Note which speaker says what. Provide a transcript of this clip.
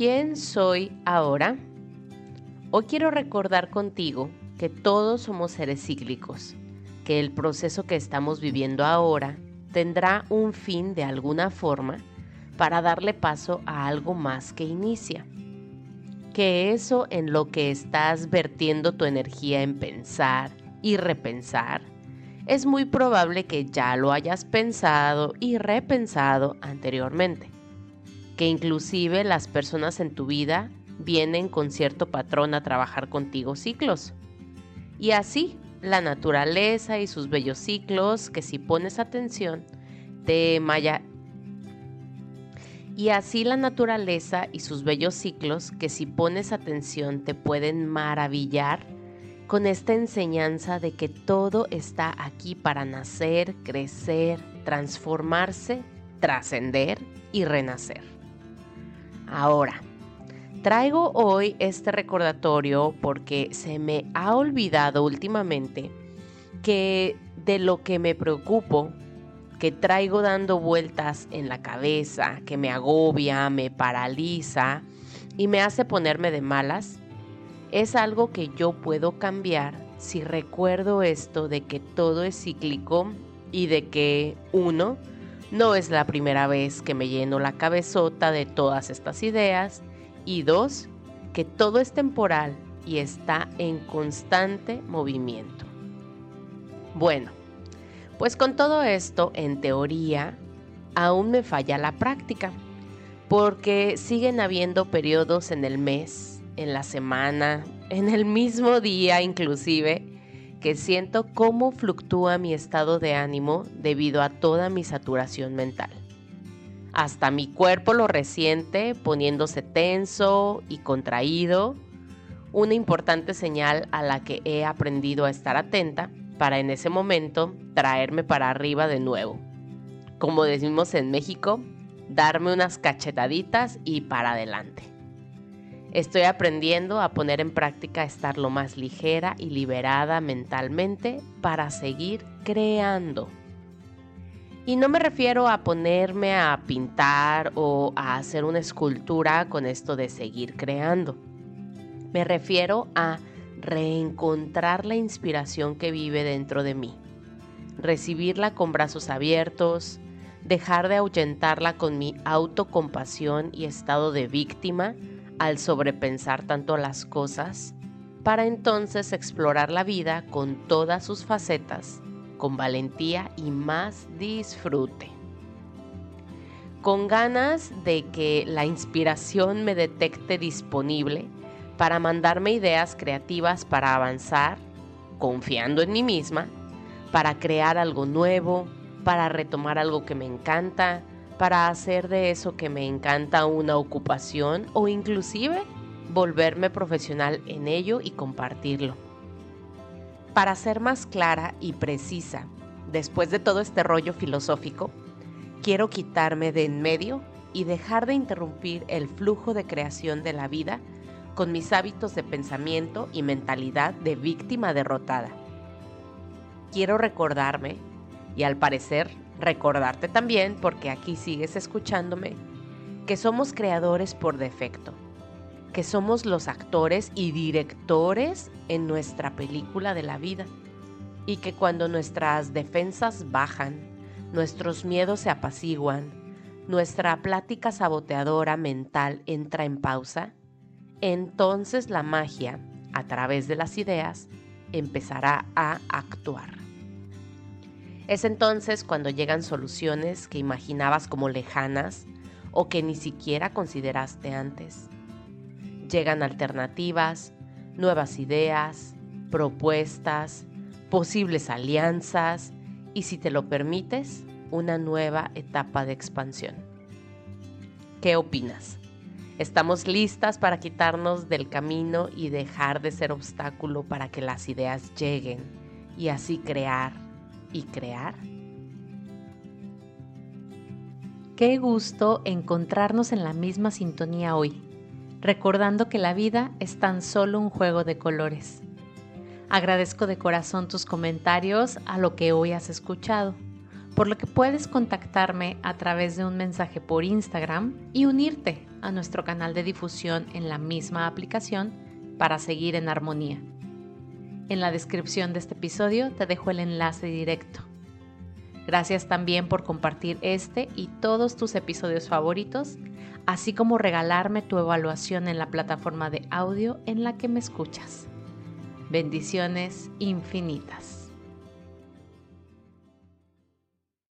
Speaker 1: ¿Quién soy ahora? Hoy quiero recordar contigo que todos somos seres cíclicos, que el proceso que estamos viviendo ahora tendrá un fin de alguna forma para darle paso a algo más que inicia. Que eso en lo que estás vertiendo tu energía en pensar y repensar, es muy probable que ya lo hayas pensado y repensado anteriormente. Que inclusive las personas en tu vida vienen con cierto patrón a trabajar contigo ciclos. Y así la naturaleza y sus bellos ciclos que si pones atención te maya y así la naturaleza y sus bellos ciclos que si pones atención te pueden maravillar con esta enseñanza de que todo está aquí para nacer, crecer, transformarse, trascender y renacer. Ahora, Traigo hoy este recordatorio porque se me ha olvidado últimamente que de lo que me preocupo, que traigo dando vueltas en la cabeza, que me agobia, me paraliza y me hace ponerme de malas, es algo que yo puedo cambiar si recuerdo esto de que todo es cíclico y de que uno, no es la primera vez que me lleno la cabezota de todas estas ideas y dos, que todo es temporal y está en constante movimiento. Bueno, pues con todo esto, en teoría, aún me falla la práctica, porque siguen habiendo periodos en el mes, en la semana, en el mismo día inclusive, que siento cómo fluctúa mi estado de ánimo debido a toda mi saturación mental. Hasta mi cuerpo lo resiente poniéndose tenso y contraído, una importante señal a la que he aprendido a estar atenta para en ese momento traerme para arriba de nuevo. Como decimos en México, darme unas cachetaditas y para adelante. Estoy aprendiendo a poner en práctica estar lo más ligera y liberada mentalmente para seguir creando. Y no me refiero a ponerme a pintar o a hacer una escultura con esto de seguir creando. Me refiero a reencontrar la inspiración que vive dentro de mí, recibirla con brazos abiertos, dejar de ahuyentarla con mi autocompasión y estado de víctima al sobrepensar tanto las cosas, para entonces explorar la vida con todas sus facetas con valentía y más disfrute. Con ganas de que la inspiración me detecte disponible para mandarme ideas creativas para avanzar, confiando en mí misma, para crear algo nuevo, para retomar algo que me encanta, para hacer de eso que me encanta una ocupación o inclusive volverme profesional en ello y compartirlo. Para ser más clara y precisa, después de todo este rollo filosófico, quiero quitarme de en medio y dejar de interrumpir el flujo de creación de la vida con mis hábitos de pensamiento y mentalidad de víctima derrotada. Quiero recordarme, y al parecer recordarte también, porque aquí sigues escuchándome, que somos creadores por defecto que somos los actores y directores en nuestra película de la vida y que cuando nuestras defensas bajan, nuestros miedos se apaciguan, nuestra plática saboteadora mental entra en pausa, entonces la magia, a través de las ideas, empezará a actuar. Es entonces cuando llegan soluciones que imaginabas como lejanas o que ni siquiera consideraste antes Llegan alternativas, nuevas ideas, propuestas, posibles alianzas y si te lo permites, una nueva etapa de expansión. ¿Qué opinas? ¿Estamos listas para quitarnos del camino y dejar de ser obstáculo para que las ideas lleguen y así crear y crear? Qué gusto encontrarnos en la misma sintonía hoy recordando que la vida es tan solo un juego de colores. Agradezco de corazón tus comentarios a lo que hoy has escuchado, por lo que puedes contactarme a través de un mensaje por Instagram y unirte a nuestro canal de difusión en la misma aplicación para seguir en armonía. En la descripción de este episodio te dejo el enlace directo. Gracias también por compartir este y todos tus episodios favoritos, así como regalarme tu evaluación en la plataforma de audio en la que me escuchas. Bendiciones infinitas.